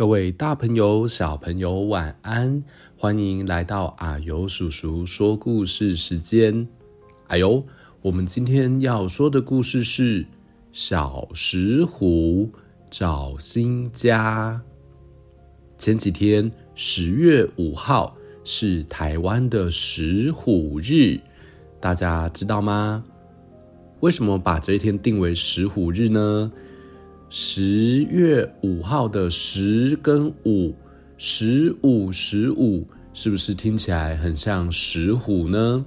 各位大朋友、小朋友，晚安！欢迎来到阿尤叔叔说故事时间。阿尤，我们今天要说的故事是《小石虎找新家》。前几天，十月五号是台湾的石虎日，大家知道吗？为什么把这一天定为石虎日呢？十月五号的十跟五，十五十五，是不是听起来很像石虎呢？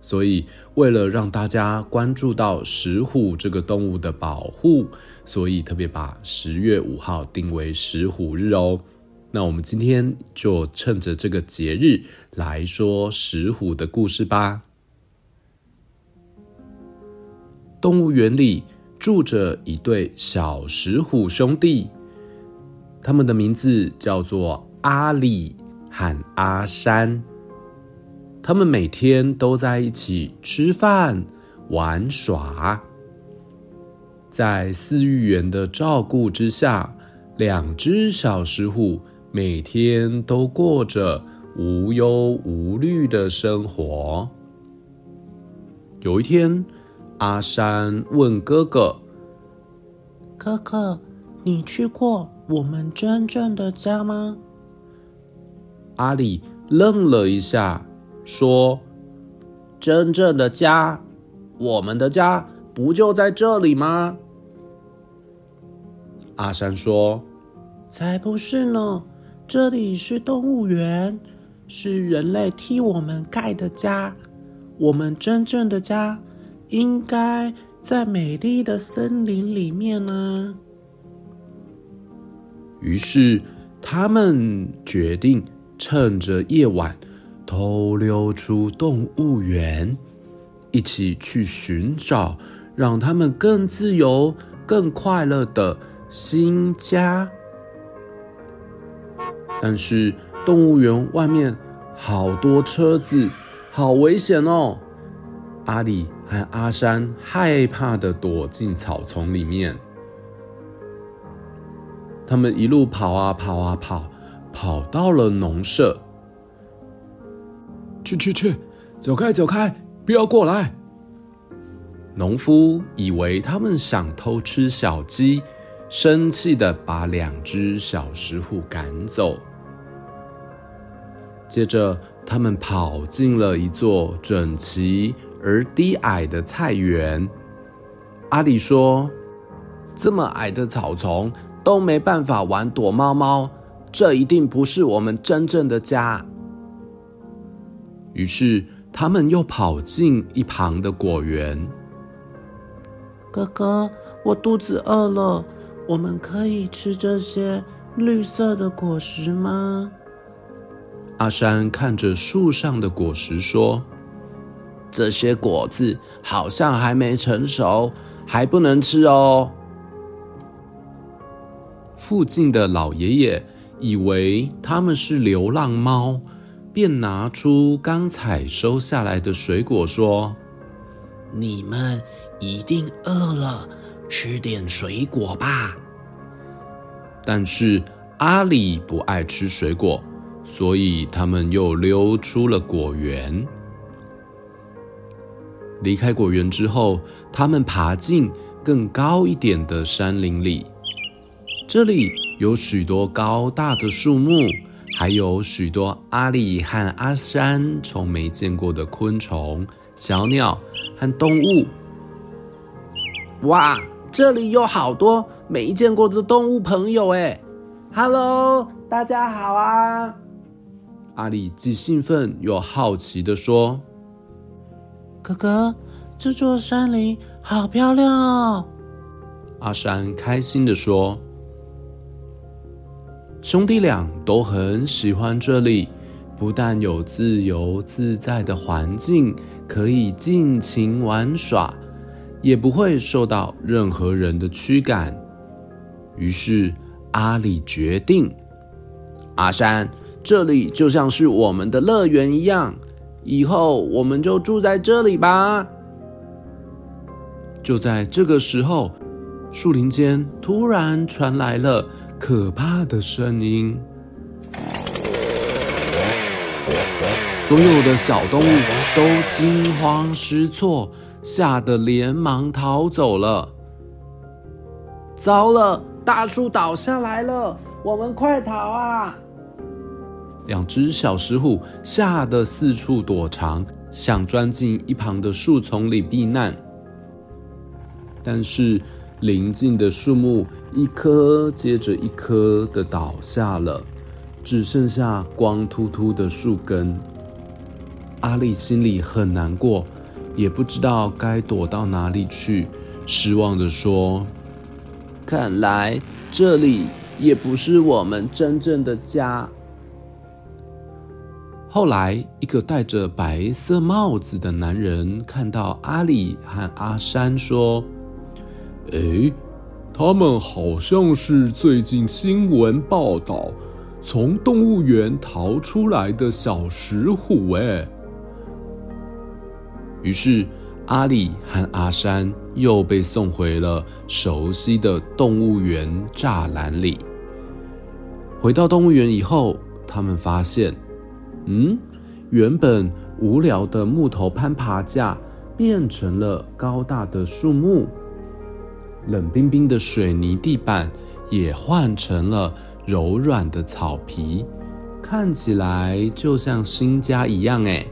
所以为了让大家关注到石虎这个动物的保护，所以特别把十月五号定为石虎日哦。那我们今天就趁着这个节日来说石虎的故事吧。动物园里。住着一对小石虎兄弟，他们的名字叫做阿里和阿山。他们每天都在一起吃饭、玩耍。在饲育员的照顾之下，两只小石虎每天都过着无忧无虑的生活。有一天，阿山问哥哥：“哥哥，你去过我们真正的家吗？”阿里愣了一下，说：“真正的家，我们的家不就在这里吗？”阿山说：“才不是呢，这里是动物园，是人类替我们盖的家，我们真正的家。”应该在美丽的森林里面呢。于是他们决定趁着夜晚偷溜出动物园，一起去寻找让他们更自由、更快乐的新家。但是动物园外面好多车子，好危险哦！阿里和阿山害怕的躲进草丛里面。他们一路跑啊跑啊跑，跑到了农舍。去去去，走开走开，不要过来！农夫以为他们想偷吃小鸡，生气的把两只小石虎赶走。接着，他们跑进了一座整齐而低矮的菜园，阿里说：“这么矮的草丛都没办法玩躲猫猫，这一定不是我们真正的家。”于是他们又跑进一旁的果园。哥哥，我肚子饿了，我们可以吃这些绿色的果实吗？阿山看着树上的果实说。这些果子好像还没成熟，还不能吃哦。附近的老爷爷以为他们是流浪猫，便拿出刚采收下来的水果说：“你们一定饿了，吃点水果吧。”但是阿里不爱吃水果，所以他们又溜出了果园。离开果园之后，他们爬进更高一点的山林里。这里有许多高大的树木，还有许多阿里和阿山从没见过的昆虫、小鸟和动物。哇，这里有好多没见过的动物朋友诶！Hello，大家好啊！阿里既兴奋又好奇地说：“哥哥，这座山林好漂亮哦！”阿山开心地说：“兄弟俩都很喜欢这里，不但有自由自在的环境，可以尽情玩耍，也不会受到任何人的驱赶。”于是阿里决定：“阿山。”这里就像是我们的乐园一样，以后我们就住在这里吧。就在这个时候，树林间突然传来了可怕的声音，所有的小动物都惊慌失措，吓得连忙逃走了。糟了，大树倒下来了，我们快逃啊！两只小石虎吓得四处躲藏，想钻进一旁的树丛里避难。但是邻近的树木一棵接着一棵的倒下了，只剩下光秃秃的树根。阿力心里很难过，也不知道该躲到哪里去，失望地说：“看来这里也不是我们真正的家。”后来，一个戴着白色帽子的男人看到阿里和阿山，说：“哎，他们好像是最近新闻报道从动物园逃出来的小石虎。”哎，于是阿里和阿山又被送回了熟悉的动物园栅栏里。回到动物园以后，他们发现。嗯，原本无聊的木头攀爬架变成了高大的树木，冷冰冰的水泥地板也换成了柔软的草皮，看起来就像新家一样哎。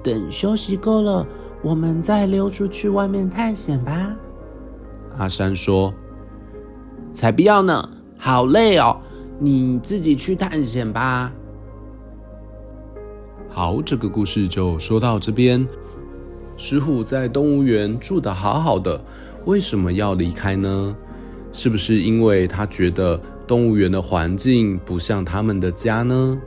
等休息够了，我们再溜出去外面探险吧。阿山说：“才不要呢，好累哦。”你自己去探险吧。好，这个故事就说到这边。石虎在动物园住的好好的，为什么要离开呢？是不是因为他觉得动物园的环境不像他们的家呢？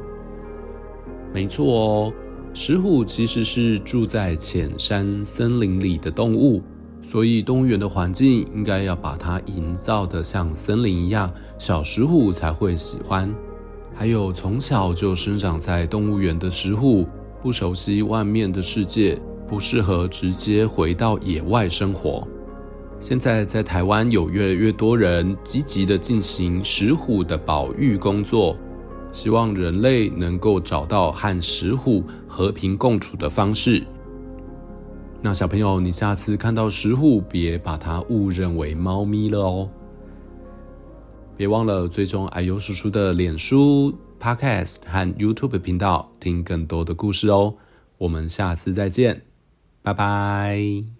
没错哦，石虎其实是住在浅山森林里的动物。所以动物园的环境应该要把它营造得像森林一样，小石虎才会喜欢。还有从小就生长在动物园的石虎，不熟悉外面的世界，不适合直接回到野外生活。现在在台湾有越来越多人积极的进行石虎的保育工作，希望人类能够找到和石虎和平共处的方式。那小朋友，你下次看到石虎，别把它误认为猫咪了哦。别忘了追踪矮油叔叔的脸书、Podcast 和 YouTube 频道，听更多的故事哦。我们下次再见，拜拜。